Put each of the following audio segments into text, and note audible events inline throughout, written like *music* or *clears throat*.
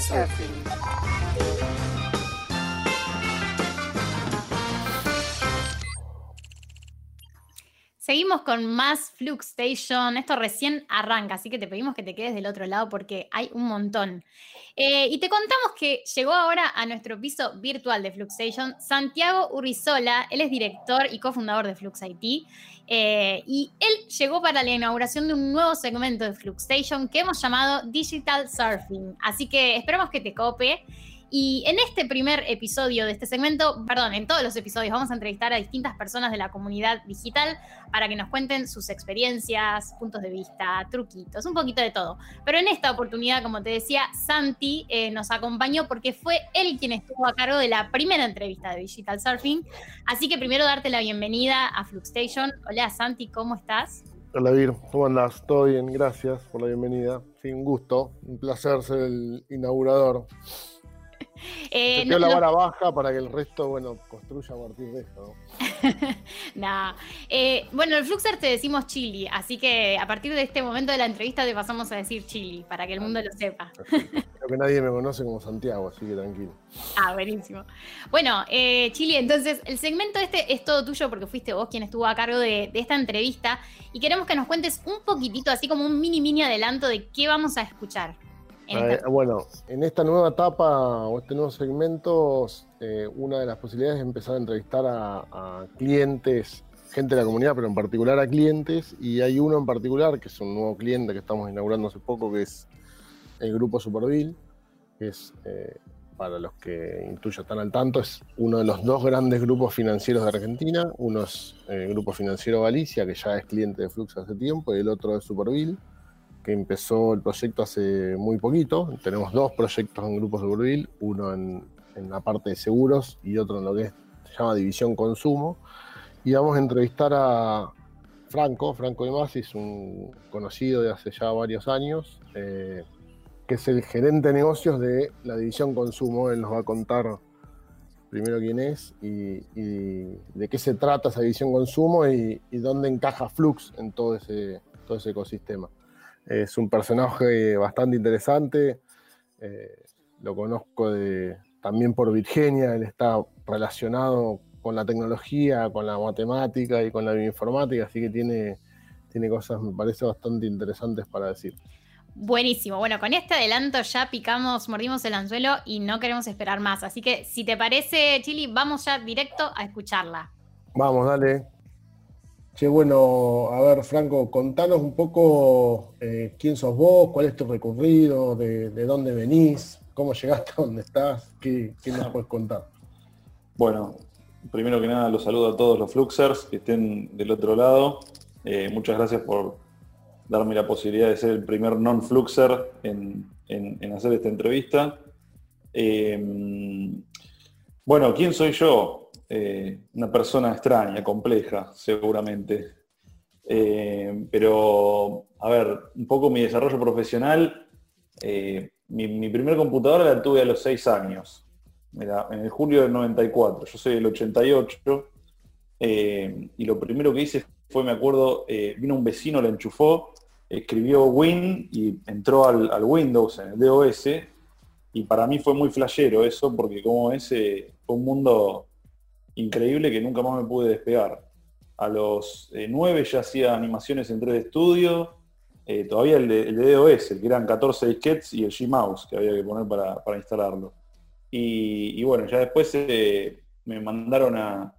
Surfing. Seguimos con más Flux Station. Esto recién arranca, así que te pedimos que te quedes del otro lado porque hay un montón. Eh, y te contamos que llegó ahora a nuestro piso virtual de Flux Station Santiago Urrizola. Él es director y cofundador de Flux IT. Eh, y él llegó para la inauguración de un nuevo segmento de Flux Station que hemos llamado Digital Surfing. Así que esperamos que te cope. Y en este primer episodio de este segmento, perdón, en todos los episodios vamos a entrevistar a distintas personas de la comunidad digital para que nos cuenten sus experiencias, puntos de vista, truquitos, un poquito de todo. Pero en esta oportunidad, como te decía, Santi eh, nos acompañó porque fue él quien estuvo a cargo de la primera entrevista de Digital Surfing. Así que primero darte la bienvenida a Fluxstation. Hola Santi, ¿cómo estás? Hola Vir, ¿cómo andás? Todo bien, gracias por la bienvenida. Sí, un gusto, un placer ser el inaugurador. *laughs* Eh, no, la vara baja para que el resto, bueno, construya a partir de esto. ¿no? *laughs* Eh, bueno, el Fluxer te decimos Chili, así que a partir de este momento de la entrevista te pasamos a decir Chili, para que el mundo lo sepa. Creo que nadie me conoce como Santiago, así que tranquilo. Ah, buenísimo. Bueno, eh, Chili, entonces el segmento este es todo tuyo porque fuiste vos quien estuvo a cargo de, de esta entrevista y queremos que nos cuentes un poquitito, así como un mini mini adelanto de qué vamos a escuchar. Bueno, en esta nueva etapa o este nuevo segmento, eh, una de las posibilidades es empezar a entrevistar a, clientes, gente de la comunidad, pero en particular a clientes, y hay uno en particular que es un nuevo cliente que estamos inaugurando hace poco, que es el grupo Superville, que es, eh, para los que intuyo están al tanto, es uno de los dos grandes grupos financieros de Argentina. Uno es el Grupo Financiero Galicia, que ya es cliente de Flux hace tiempo, y el otro es Superville empezó el proyecto hace muy poquito. Tenemos dos proyectos en grupos de Burville, uno en, la parte de seguros y otro en lo que se llama División Consumo. Y vamos a entrevistar a Franco, Franco de Masi, es un conocido de hace ya varios años, eh, que es el gerente de negocios de la División Consumo. Él nos va a contar primero quién es y, de qué se trata esa división consumo y, y, dónde encaja Flux en todo ese, todo ese ecosistema. Es un personaje bastante interesante. Eh, lo conozco también por Virginia. Él está relacionado con la tecnología, con la matemática y con la bioinformática, así que tiene, tiene cosas, me parece, bastante interesantes para decir. Buenísimo. Bueno, con este adelanto ya picamos, mordimos el anzuelo y no queremos esperar más. Así que si te parece, Chili, vamos ya directo a escucharla. Vamos, dale. Che, bueno, a ver, Franco, contanos un poco eh, quién sos vos, cuál es tu recorrido, de, dónde venís, cómo llegaste a donde estás, qué, nos puedes contar. Bueno, primero que nada los saludo a todos los Fluxers que estén del otro lado. Eh, muchas gracias por darme la posibilidad de ser el primer non-Fluxer en, hacer esta entrevista. Eh, bueno, ¿quién soy yo? Eh, una persona extraña, compleja, seguramente. Eh, pero, a ver, un poco mi desarrollo profesional, eh, mi, primer computadora la tuve a los 6 años, en el julio del 94, yo soy del 88, y lo primero que hice fue, me acuerdo, vino un vecino, la enchufó, escribió Win y entró al, Windows, en el DOS, y para mí fue muy flashero eso, porque como ese un mundo increíble que nunca más me pude despegar. A los eh, nueve ya hacía animaciones en 3D Studio, eh, todavía el de, el DOS, el que eran 14 disquets y el Gmouse que había que poner para, instalarlo. Y, bueno, ya después eh, me mandaron a,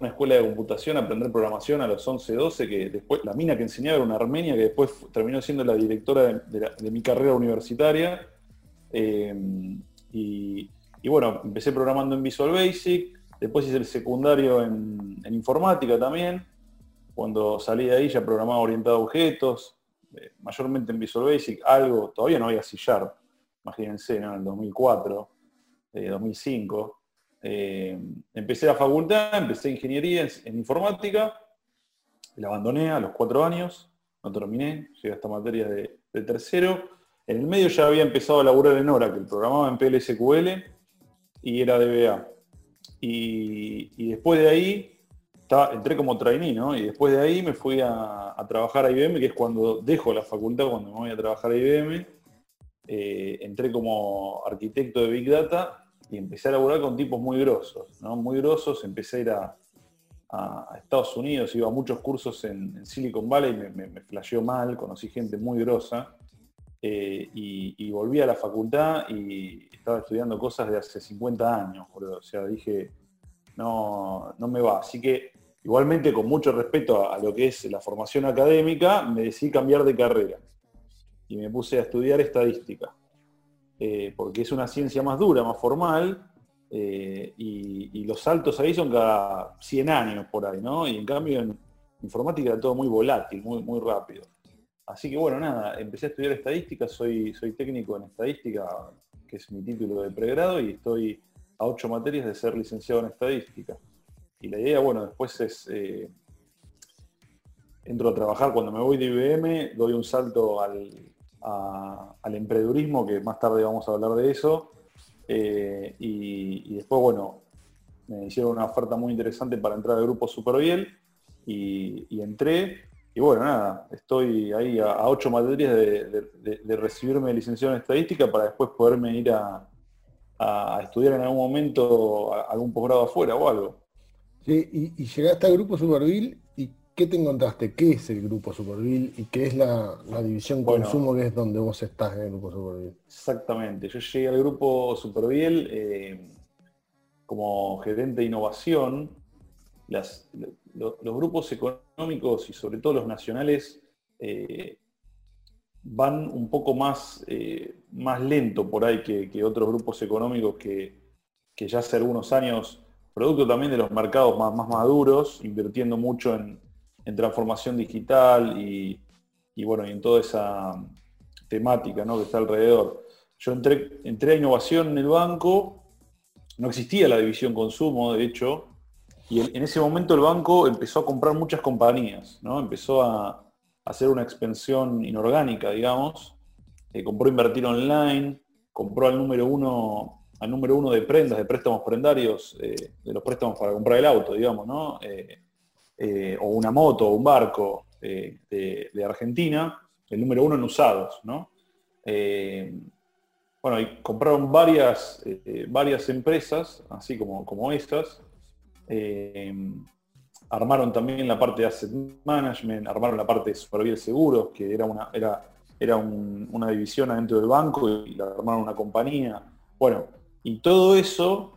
una escuela de computación a aprender programación a los 11, 12, que después la mina que enseñaba era una armenia que después terminó siendo la directora de, mi carrera universitaria. y, y, bueno, empecé programando en Visual Basic, Después hice el secundario en, informática también. Cuando salí de ahí ya programaba orientado a objetos, eh, mayormente en Visual Basic, algo, todavía no había C Sharp, imagínense, en el 2004, 2005. Eh, eh, empecé la facultad, empecé ingeniería en, informática, la abandoné a los cuatro años, no terminé, llegué a esta materia de, de tercero. En el medio ya había empezado a laburar en Oracle, programaba en PLSQL y era DBA. Y, después de ahí, entré como trainee, ¿no? Y después de ahí me fui a, trabajar a IBM, que es cuando dejo la facultad, cuando me voy a trabajar a IBM. eh, entré como arquitecto de Big Data y empecé a laburar con tipos muy grosos, ¿no? Muy grosos, empecé a ir a, Estados Unidos, iba a muchos cursos en, Silicon Valley, me, me, me, flasheó mal, conocí gente muy grosa, eh, y, volví a la facultad y estaba estudiando cosas de hace 50 años, o sea, dije, no, no me va. Así que igualmente con mucho respeto a, lo que es la formación académica, me decidí cambiar de carrera y me puse a estudiar estadística, eh, porque es una ciencia más dura, más formal, eh, y, los saltos ahí son cada 100 años por ahí, ¿no? Y en cambio en informática era todo muy volátil, muy, muy rápido. Así que bueno, nada, empecé a estudiar estadística, soy, soy técnico en estadística, que es mi título de pregrado, y estoy a ocho materias de ser licenciado en estadística. Y la idea, bueno, después es, eh, entro a trabajar, cuando me voy de IBM, doy un salto al, al emprendedurismo, que más tarde vamos a hablar de eso, eh, y, después, bueno, me hicieron una oferta muy interesante para entrar al grupo Superviel, y, y entré, y bueno, nada, estoy ahí a, ocho materias de, recibirme licenciado en estadística para después poderme ir a, estudiar en algún momento algún posgrado afuera o algo. Sí, y, llegaste al grupo Superville y ¿qué te encontraste? ¿Qué es el grupo Superville y qué es la, división consumo que es donde vos estás en el grupo Superville? Exactamente, yo llegué al grupo Superville eh, como gerente de innovación. Las, los grupos económicos y sobre todo los nacionales eh, van un poco más, eh, más lento por ahí que, otros grupos económicos que, ya hace algunos años, producto también de los mercados más, maduros, invirtiendo mucho en, transformación digital y, bueno, y en toda esa temática que está alrededor. Yo entré, entré a innovación en el banco, no existía la división consumo, de hecho, y en ese momento el banco empezó a comprar muchas compañías, ¿no? Empezó a, hacer una expansión inorgánica, digamos. Eh, compró Invertir Online, compró al número uno, al número uno de prendas, de préstamos prendarios, eh, de los préstamos para comprar el auto, digamos, ¿no? Eh, o una moto, o un barco de, Argentina, el número uno en usados, ¿no? bueno, y compraron varias, varias empresas, así como, como estas, eh, armaron también la parte de asset management, armaron la parte de supervisión seguros, que era una, era, era una división adentro del banco y la armaron una compañía. Bueno, y todo eso,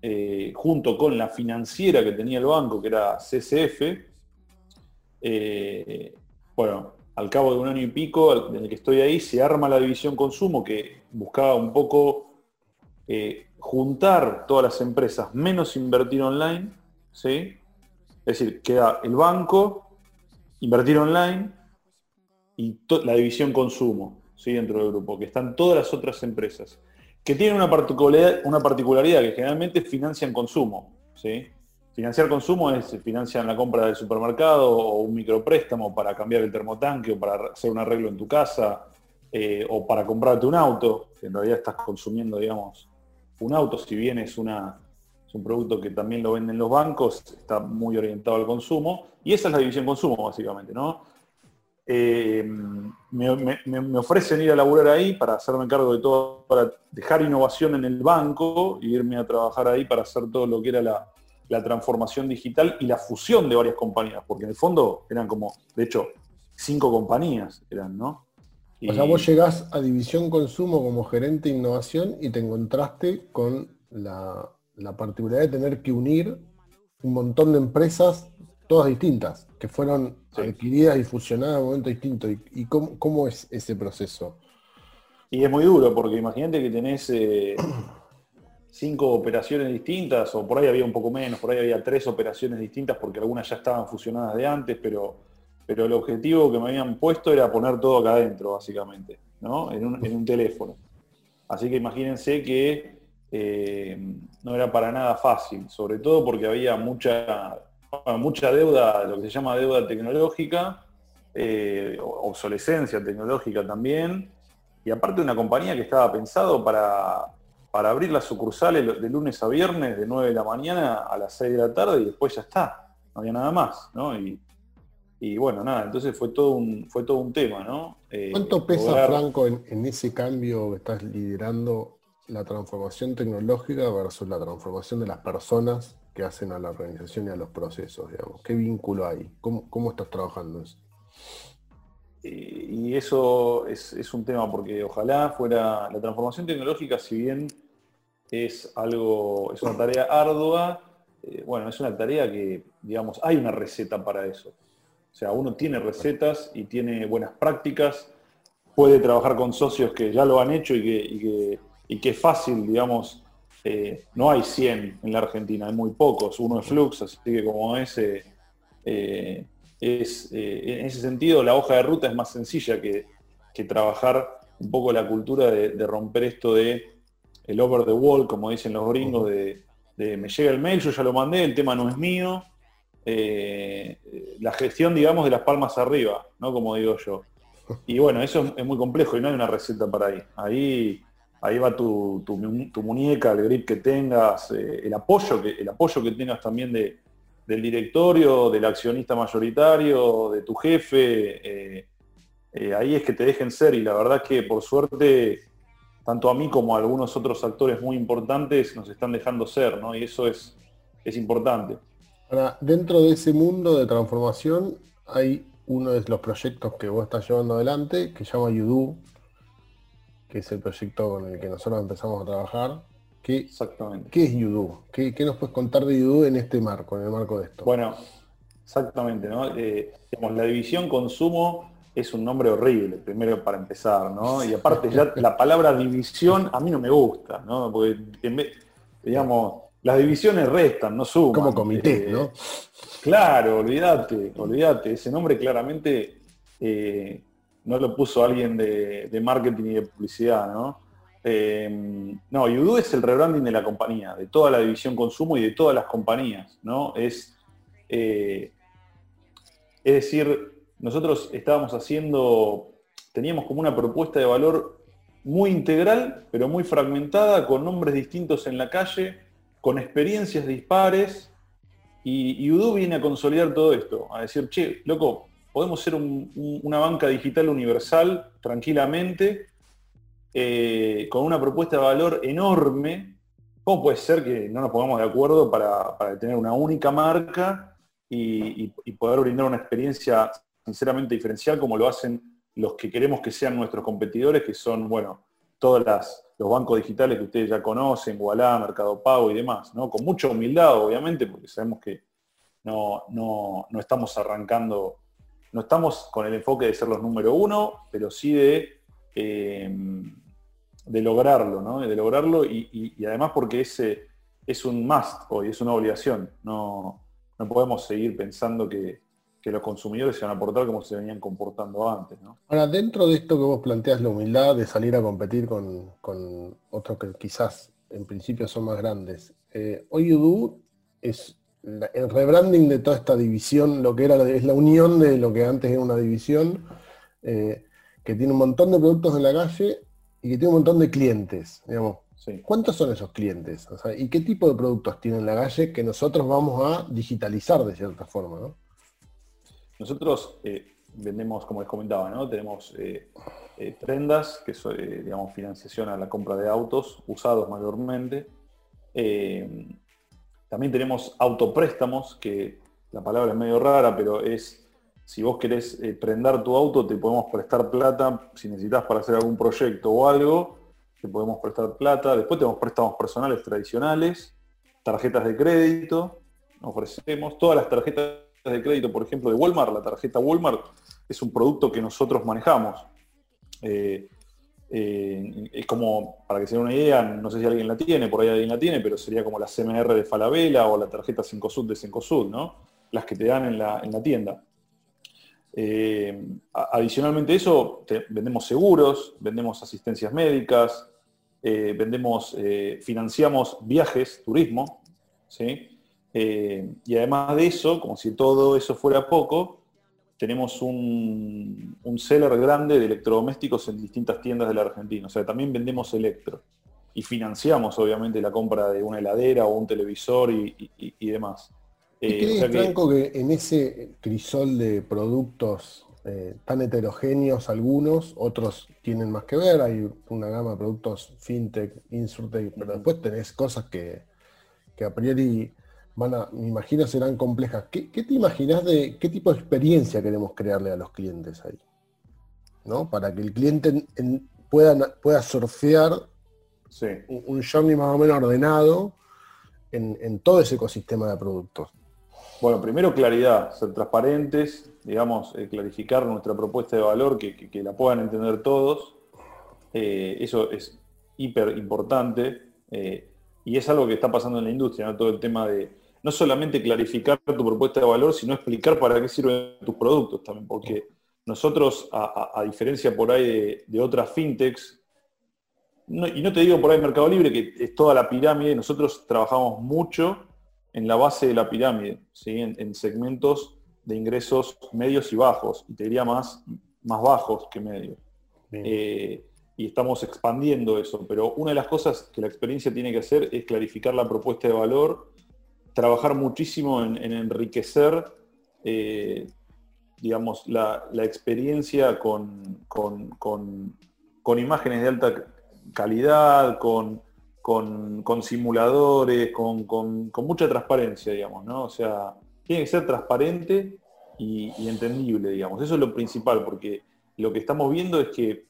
eh, junto con la financiera que tenía el banco, que era CCF, eh, bueno, al cabo de un año y pico en el que estoy ahí, se arma la división consumo que buscaba un poco juntar todas las empresas menos invertir online, ¿sí? Es decir, queda el banco, invertir online y la división consumo, ¿sí? Dentro del grupo, que están todas las otras empresas, que tienen una particularidad, una particularidad que generalmente financian consumo, ¿sí? Financiar consumo es financiar la compra del supermercado o un micropréstamo para cambiar el termotanque o para hacer un arreglo en tu casa eh, o para comprarte un auto, que en realidad estás consumiendo, digamos, un auto, si bien es, una, un producto que también lo venden los bancos, está muy orientado al consumo, y esa es la división consumo, básicamente, ¿no? Eh, me, ofrecen ir a laburar ahí para hacerme cargo de todo, para dejar innovación en el banco e irme a trabajar ahí para hacer todo lo que era la, transformación digital y la fusión de varias compañías, porque en el fondo eran como, de hecho, cinco compañías eran, ¿no? O sea, vos llegás a División Consumo como gerente de innovación y te encontraste con la, particularidad de tener que unir un montón de empresas, todas distintas, que fueron adquiridas y fusionadas en un momento distinto. ¿Y, cómo, es ese proceso? Y es muy duro, porque imagínate que tenés eh, *clears throat* cinco operaciones distintas, o por ahí había un poco menos, por ahí había tres operaciones distintas, porque algunas ya estaban fusionadas de antes, pero pero el objetivo que me habían puesto era poner todo acá adentro, básicamente, ¿no? En un, teléfono. Así que imagínense que eh, no era para nada fácil, sobre todo porque había mucha, mucha deuda, lo que se llama deuda tecnológica, eh, obsolescencia tecnológica también, y aparte una compañía que estaba pensado para, para abrir las sucursales de lunes a viernes de 9 de la mañana a las 6 de la tarde y después ya está, no había nada más, ¿no? Y bueno, nada, entonces fue todo un, fue todo un tema, ¿no? Eh, ¿Cuánto pesa, Franco, en, ese cambio que estás liderando la transformación tecnológica versus la transformación de las personas que hacen a la organización y a los procesos, digamos? ¿Qué vínculo hay? ¿Cómo, cómo estás trabajando eso? Eh, y eso es, un tema porque ojalá fuera la transformación tecnológica, si bien es algo, es una tarea ardua, eh, bueno, es una tarea que, digamos, hay una receta para eso. O sea, uno tiene recetas y tiene buenas prácticas, puede trabajar con socios que ya lo han hecho y que, y es fácil, digamos, eh, no hay 100 en la Argentina, hay muy pocos, uno es Flux, así que como ese, es, eh, en ese sentido la hoja de ruta es más sencilla que, trabajar un poco la cultura de, romper esto de el over the wall, como dicen los gringos, de, me llega el mail, yo ya lo mandé, el tema no es mío. Eh, la gestión, digamos, de las palmas arriba, ¿no? Como digo yo. Y bueno, eso es, muy complejo y no hay una receta para ahí. Ahí, ahí va tu, muñeca, el grip que tengas, eh, el, apoyo que, el apoyo que tengas también de, del directorio, del accionista mayoritario, de tu jefe. Eh, ahí es que te dejen ser y la verdad que por suerte, tanto a mí como a algunos otros actores muy importantes nos están dejando ser, ¿no? Y eso es, es importante. Ahora, dentro de ese mundo de transformación hay uno de los proyectos que vos estás llevando adelante que se llama Yudu, que es el proyecto con el que nosotros empezamos a trabajar ¿Qué, exactamente. ¿Qué es Yudu? ¿Qué, nos puedes contar de Yudu en este marco, en el marco de esto? Bueno, exactamente, ¿no? Eh, la división consumo es un nombre horrible, primero para empezar, ¿no? Y aparte ya la palabra división a mí no me gusta, ¿no? Porque digamos, las divisiones restan, no suman. Como comité, eh, ¿no? Claro, olvídate, olvídate. Ese nombre claramente eh, no lo puso alguien de, de marketing y de publicidad, ¿no? Eh, no, Yudu es el rebranding de la compañía, de toda la división consumo y de todas las compañías, ¿no? Es, eh, es decir, nosotros estábamos haciendo, teníamos como una propuesta de valor muy integral, pero muy fragmentada, con nombres distintos en la calle, con experiencias dispares, y Yudu viene a consolidar todo esto, a decir, che, loco, podemos ser una banca digital universal tranquilamente, eh, con una propuesta de valor enorme, ¿cómo puede ser que no nos pongamos de acuerdo para, tener una única marca y, poder brindar una experiencia sinceramente diferencial como lo hacen los que queremos que sean nuestros competidores, que son, bueno, todos los bancos digitales que ustedes ya conocen, Wallah, Mercado Pago y demás, ¿no? Con mucha humildad, obviamente, porque sabemos que no, no, no estamos arrancando, no estamos con el enfoque de ser los número uno, pero sí de eh, de lograrlo, ¿no? De lograrlo y, además porque ese es un must hoy, es una obligación. No, no podemos seguir pensando que, los consumidores se van a portar como se venían comportando antes. ¿no? Ahora, dentro de esto que vos planteas, la humildad de salir a competir con, otros que quizás en principio son más grandes, eh, hoy Udu es el rebranding de toda esta división, lo que era es la unión de lo que antes era una división, eh, que tiene un montón de productos en la calle y que tiene un montón de clientes, digamos. ¿Cuántos son esos clientes? ¿Y qué tipo de productos tienen la calle que nosotros vamos a digitalizar de cierta forma? Nosotros eh, vendemos, como les comentaba, ¿no? tenemos eh, eh, prendas, que es digamos, financiación a la compra de autos, usados mayormente. también tenemos autopréstamos, que la palabra es medio rara, pero es si vos querés prender tu auto, te podemos prestar plata. Si necesitas para hacer algún proyecto o algo, te podemos prestar plata. Después tenemos préstamos personales tradicionales, tarjetas de crédito, ofrecemos todas las tarjetas de crédito, por ejemplo, de Walmart. La tarjeta Walmart es un producto que nosotros manejamos. Eh, eh, es como, para que se den una idea, no sé si alguien la tiene, por ahí alguien la tiene, pero sería como la CMR de Falabella o la tarjeta 5 de 5 ¿no? Las que te dan en la, en la tienda. Eh, adicionalmente a eso, vendemos seguros, vendemos asistencias médicas, vendemos, financiamos viajes, turismo, y además de eso, como si todo eso fuera poco, tenemos un, un, seller grande de electrodomésticos en distintas tiendas de la Argentina. O sea, también vendemos electro. Y financiamos, obviamente, la compra de una heladera o un televisor y demás. ¿Y crees, Franco, que en ese crisol de productos eh, tan heterogéneos algunos, otros tienen más que ver, hay una gama de productos fintech, insurtech, pero después tenés cosas que, a priori van a, me imagino, serán complejas. ¿Qué, te imaginas de qué tipo de experiencia queremos crearle a los clientes ahí? ¿No? Para que el cliente pueda, pueda surfear un, un journey más o menos ordenado en, en todo ese ecosistema de productos. Bueno, primero claridad, ser transparentes, digamos, eh, clarificar nuestra propuesta de valor, que, la puedan entender todos. Eh, eso es hiper importante eh, y es algo que está pasando en la industria, ¿no? todo el tema de no solamente clarificar tu propuesta de valor, sino explicar para qué sirven tus productos también, porque nosotros, a, diferencia por ahí de, otras fintechs, y no te digo por ahí Mercado Libre, que es toda la pirámide, nosotros trabajamos mucho en la base de la pirámide, ¿sí? en, segmentos de ingresos medios y bajos, y te diría más, más bajos que medios. Eh, y estamos expandiendo eso, pero una de las cosas que la experiencia tiene que hacer es clarificar la propuesta de valor, trabajar muchísimo en, enriquecer, eh, digamos, la, experiencia con, con imágenes de alta calidad, con con, simuladores, con, mucha transparencia, digamos, ¿no? O sea, tiene que ser transparente y, entendible, digamos. Eso es lo principal, porque lo que estamos viendo es que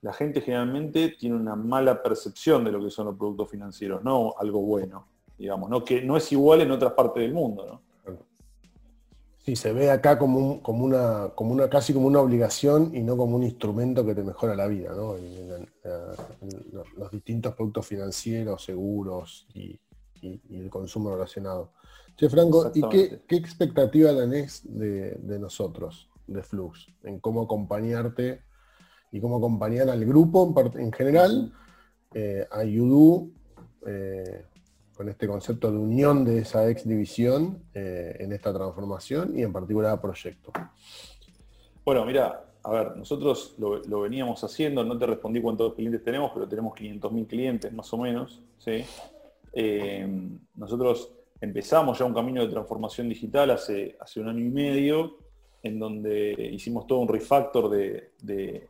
la gente generalmente tiene una mala percepción de lo que son los productos financieros, no algo bueno, digamos, ¿no? Que no es igual en otras partes del mundo, ¿no? Sí, se ve acá como, como, una, como una, casi como una obligación y no como un instrumento que te mejora la vida, ¿no? los distintos productos financieros, seguros y, el consumo relacionado. Che, Franco, ¿y qué, expectativa tenés de, nosotros, de Flux, en cómo acompañarte y cómo acompañar al grupo en, general, eh, a Yudu, eh, con este concepto de unión de esa ex división eh, en esta transformación y en particular proyecto? Bueno, mira, a ver, nosotros lo, veníamos haciendo, no te respondí cuántos clientes tenemos, pero tenemos 500.000 clientes más o menos. ¿sí? Eh, nosotros empezamos ya un camino de transformación digital hace, hace un año y medio, en donde hicimos todo un refactor de,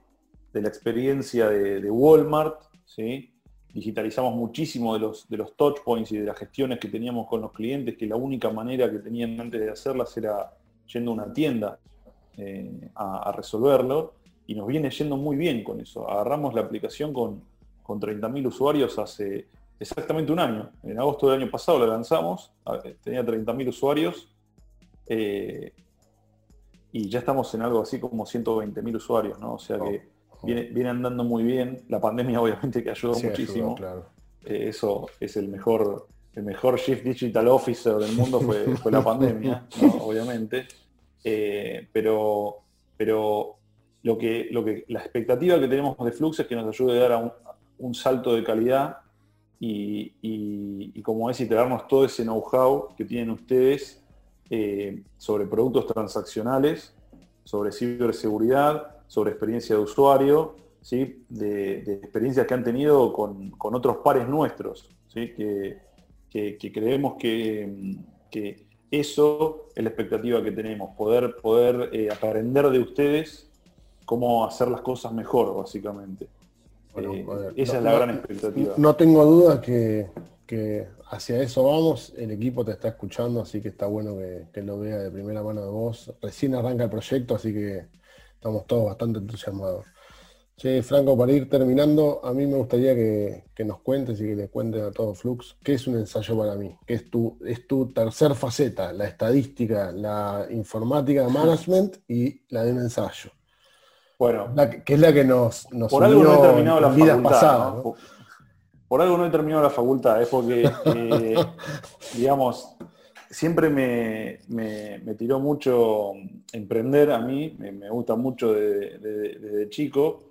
la experiencia de, de Walmart, ¿sí? Digitalizamos muchísimo de los, de los touch points y de las gestiones que teníamos con los clientes, que la única manera que tenían antes de hacerlas era yendo a una tienda eh, a, resolverlo, y nos viene yendo muy bien con eso. Agarramos la aplicación con, con 30.000 usuarios hace exactamente un año. En agosto del año pasado la lanzamos, tenía 30.000 usuarios, eh, y ya estamos en algo así como 120.000 usuarios, ¿no? O sea que viene, andando muy bien. La pandemia *laughs* obviamente que ayudó muchísimo. Eh, eso es el mejor, el mejor Chief Digital Officer del mundo fue, *laughs* la pandemia, obviamente. Eh, pero pero lo que, lo que, la expectativa que tenemos de Flux es que nos ayude a dar un, salto de calidad y, y, como es, iterarnos todo ese know-how que tienen ustedes eh, sobre productos transaccionales, sobre ciberseguridad, sobre experiencia de usuario, ¿sí? de, experiencias que han tenido con, otros pares nuestros, ¿sí? que, creemos que, eso es la expectativa que tenemos, poder, poder eh, aprender de ustedes cómo hacer las cosas mejor, básicamente. Eh, esa es la gran expectativa. No tengo duda que, hacia eso vamos, el equipo te está escuchando, así que está bueno que, que, lo vea de primera mano de vos. Recién arranca el proyecto, así que estamos todos bastante entusiasmados. Che, Franco, para ir terminando, a mí me gustaría que, nos cuentes y que le cuentes a todo Flux qué es un ensayo para mí, qué es tu, es tu tercer faceta, la estadística, la informática de *laughs* management y la de un ensayo. Bueno, que es la que nos, nos por algo no he terminado la facultad, Por, algo no he terminado la facultad, es porque, eh, *laughs* digamos, siempre me, tiró mucho emprender a mí, me, gusta mucho desde, chico,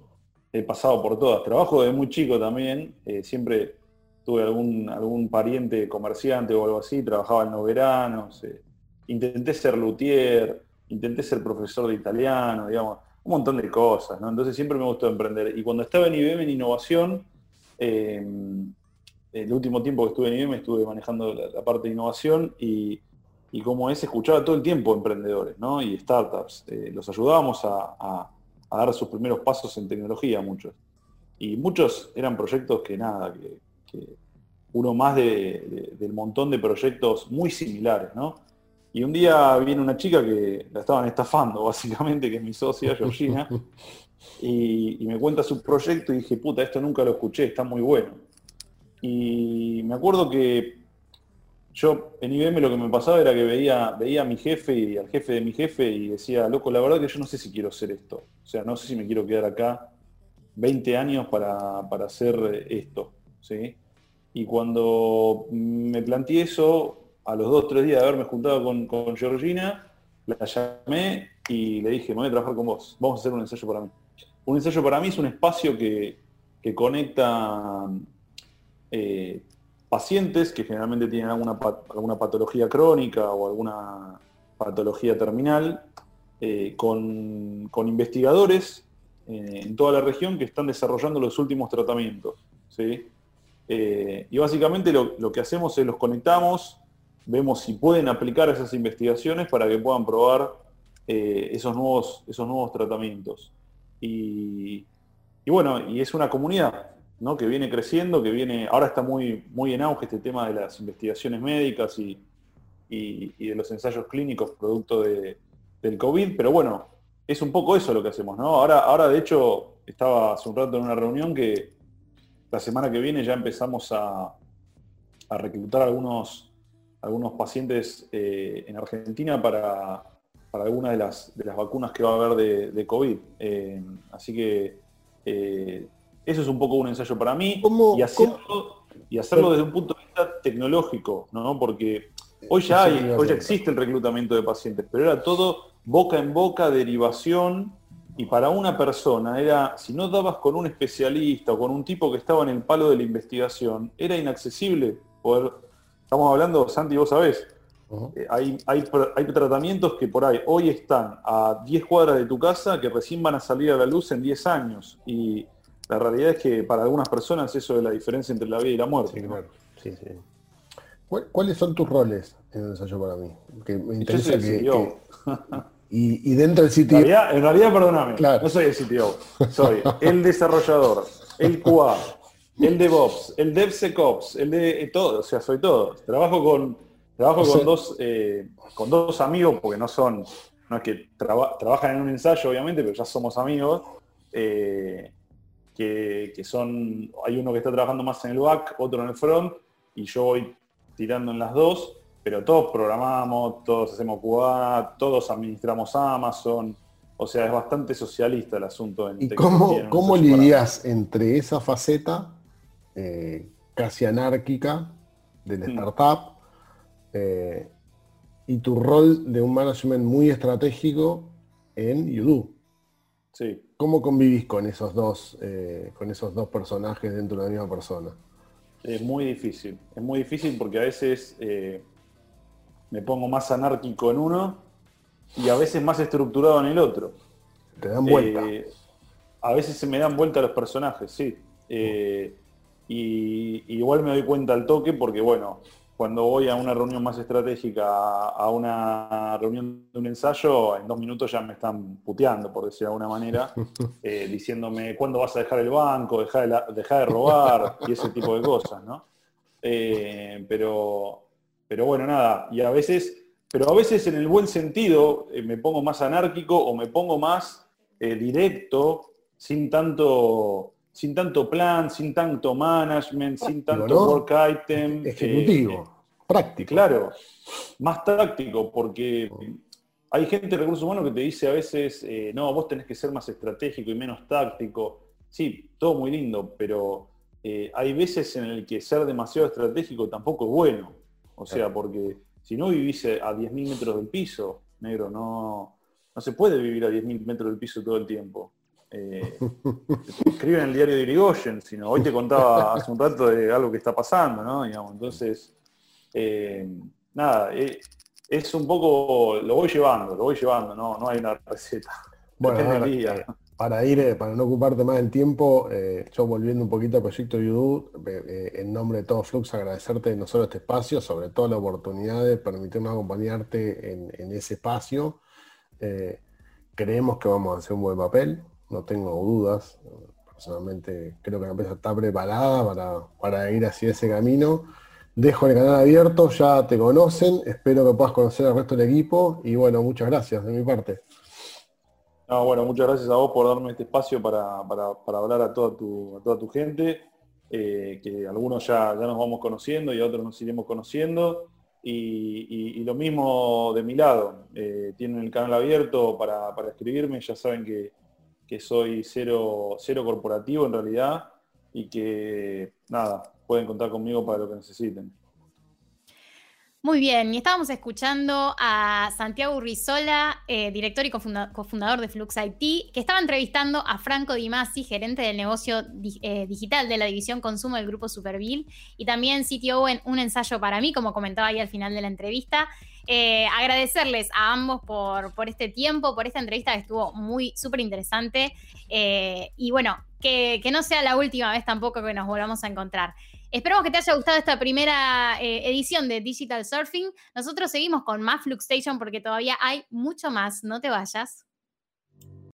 he pasado por todas, trabajo desde muy chico también, eh, siempre tuve algún, algún pariente comerciante o algo así, trabajaba en los veranos, eh, intenté ser luthier, intenté ser profesor de italiano, digamos, un montón de cosas, ¿no? Entonces siempre me gustó emprender. Y cuando estaba en IBM en innovación, eh, el último tiempo que estuve en IBM estuve manejando la, parte de innovación y, y como es, escuchaba todo el tiempo emprendedores ¿no? y startups. Eh, los ayudábamos a, dar sus primeros pasos en tecnología, muchos. Y muchos eran proyectos que nada, que, uno más del montón de proyectos muy similares, ¿no? Y un día viene una chica que la estaban estafando, *laughs* básicamente, que es mi socia, Georgina, *laughs* y, y me cuenta su proyecto y dije, puta, esto nunca lo escuché, está muy bueno. Y me acuerdo que yo en IBM lo que me pasaba era que veía, veía a mi jefe y al jefe de mi jefe y decía, loco, la verdad que yo no sé si quiero hacer esto. O sea, no sé si me quiero quedar acá 20 años para, hacer esto. ¿sí? Y cuando me planteé eso, a los dos tres días de haberme juntado con, con Georgina, la llamé y le dije, me voy a trabajar con vos, vamos a hacer un ensayo para mí. Un ensayo para mí es un espacio que, conecta eh, pacientes que generalmente tienen alguna, alguna patología crónica o alguna patología terminal, eh, con, investigadores eh, en toda la región que están desarrollando los últimos tratamientos. Eh, y básicamente lo, que hacemos es los conectamos, vemos si pueden aplicar esas investigaciones para que puedan probar esos, nuevos, esos nuevos tratamientos. Y, y bueno, y es una comunidad, que viene creciendo, que viene, ahora está muy, muy en auge este tema de las investigaciones médicas y, de los ensayos clínicos producto del COVID, pero bueno, es un poco eso lo que hacemos, ¿no? Ahora, ahora de hecho, estaba hace un rato en una reunión que la semana que viene ya empezamos a, reclutar algunos, algunos pacientes eh, en Argentina para, para algunas de las, de las vacunas que va a haber de, COVID. Eh, así que eh, eso es un poco un ensayo para mí. y, hacerlo, y hacerlo desde un punto de vista tecnológico, ¿no? Porque hoy ya hay, hoy ya existe el reclutamiento de pacientes, pero era todo boca en boca, derivación, y para una persona era, si no dabas con un especialista o con un tipo que estaba en el palo de la investigación, era inaccesible poder, estamos hablando, Santi, vos sabés, eh, hay, hay, hay, tratamientos que por ahí hoy están a 10 cuadras de tu casa que recién van a salir a la luz en 10 años. Y la realidad es que para algunas personas eso es la diferencia entre la vida y la muerte. ¿Cuáles son tus roles en el ensayo para mí? Que me interesa que, y, dentro del sitio. En realidad, perdóname, no soy el CTO, soy el desarrollador, el QA, el DevOps, el DevSecOps, el de todo, o sea, soy todo. Trabajo con, trabajo con dos eh, con dos amigos, porque no son, no es que trabajan en un ensayo, obviamente, pero ya somos amigos. Eh, que, son, hay uno que está trabajando más en el back, otro en el front, y yo voy tirando en las dos, pero todos programamos, todos hacemos QA, todos administramos Amazon, o sea, es bastante socialista el asunto. En ¿Y cómo, cómo lidias entre esa faceta eh, casi anárquica del mm. startup eh, y tu rol de un management muy estratégico en Yudu? Sí. ¿Cómo convivís con esos dos, eh, con esos dos personajes dentro de la misma persona? Es muy difícil, es muy difícil porque a veces eh, me pongo más anárquico en uno y a veces más estructurado en el otro. Te dan vuelta. Eh, a veces se me dan vuelta los personajes, sí. y igual me doy cuenta al toque porque, bueno, cuando voy a una reunión más estratégica, a una reunión de un ensayo, en dos minutos ya me están puteando, por decir de alguna manera, *laughs* eh, diciéndome cuándo vas a dejar el banco, dejar de, de robar y ese tipo de cosas, ¿no? Eh, pero, pero bueno, nada, y a veces, pero a veces en el buen sentido eh, me pongo más anárquico o me pongo más directo, sin tanto sin tanto plan, sin tanto management, sin tanto work item. Ejecutivo, práctico. Claro, más táctico, porque hay gente de recursos humanos que te dice a veces, eh, no, vos tenés que ser más estratégico y menos táctico. Sí, todo muy lindo, pero eh, hay veces en el que ser demasiado estratégico tampoco es bueno. O sea, porque si no vivís a 10.000 metros del piso, negro, no, no se puede vivir a 10.000 metros del piso todo el tiempo. Eh, *laughs* escribe en el diario de Irigoyen, sino hoy te contaba hace un rato de algo que está pasando, ¿no? entonces, eh, nada, eh, es un poco, lo voy llevando, lo voy llevando, no, no hay una receta. *laughs* Bueno, para ir, eh, para no ocuparte más del tiempo, eh, yo volviendo un poquito al proyecto YouTube, en nombre de todo Flux, agradecerte no solo este espacio, sobre todo la oportunidad de permitirnos acompañarte en, ese espacio. creemos que vamos a hacer un buen papel, no tengo dudas. Personalmente creo que la empresa está preparada para, para ir hacia ese camino. Dejo el canal abierto, ya te conocen, espero que puedas conocer al resto del equipo y bueno, muchas gracias de mi parte. No, bueno, muchas gracias a vos por darme este espacio para, hablar a toda tu, toda tu gente, eh, que algunos ya, ya nos vamos conociendo y a otros nos iremos conociendo. Y, lo mismo de mi lado, eh, tienen el canal abierto para, escribirme, ya saben que, soy cero, cero corporativo en realidad y que nada, pueden contar conmigo para lo que necesiten. Muy bien, y estábamos escuchando a Santiago Urrizola, eh, director y cofundador de Flux IT, que estaba entrevistando a Franco Di Masi, gerente del negocio eh, digital de la división consumo del grupo Superville, y también CTO en un ensayo para mí, como comentaba ahí al final de la entrevista. Eh, agradecerles a ambos por, por, este tiempo, por esta entrevista que estuvo muy súper interesante. y bueno, que no sea la última vez tampoco que nos volvamos a encontrar. Esperamos que te haya gustado esta primera eh, edición de Digital Surfing. Nosotros seguimos con más Fluxstation porque todavía hay mucho más. No te vayas.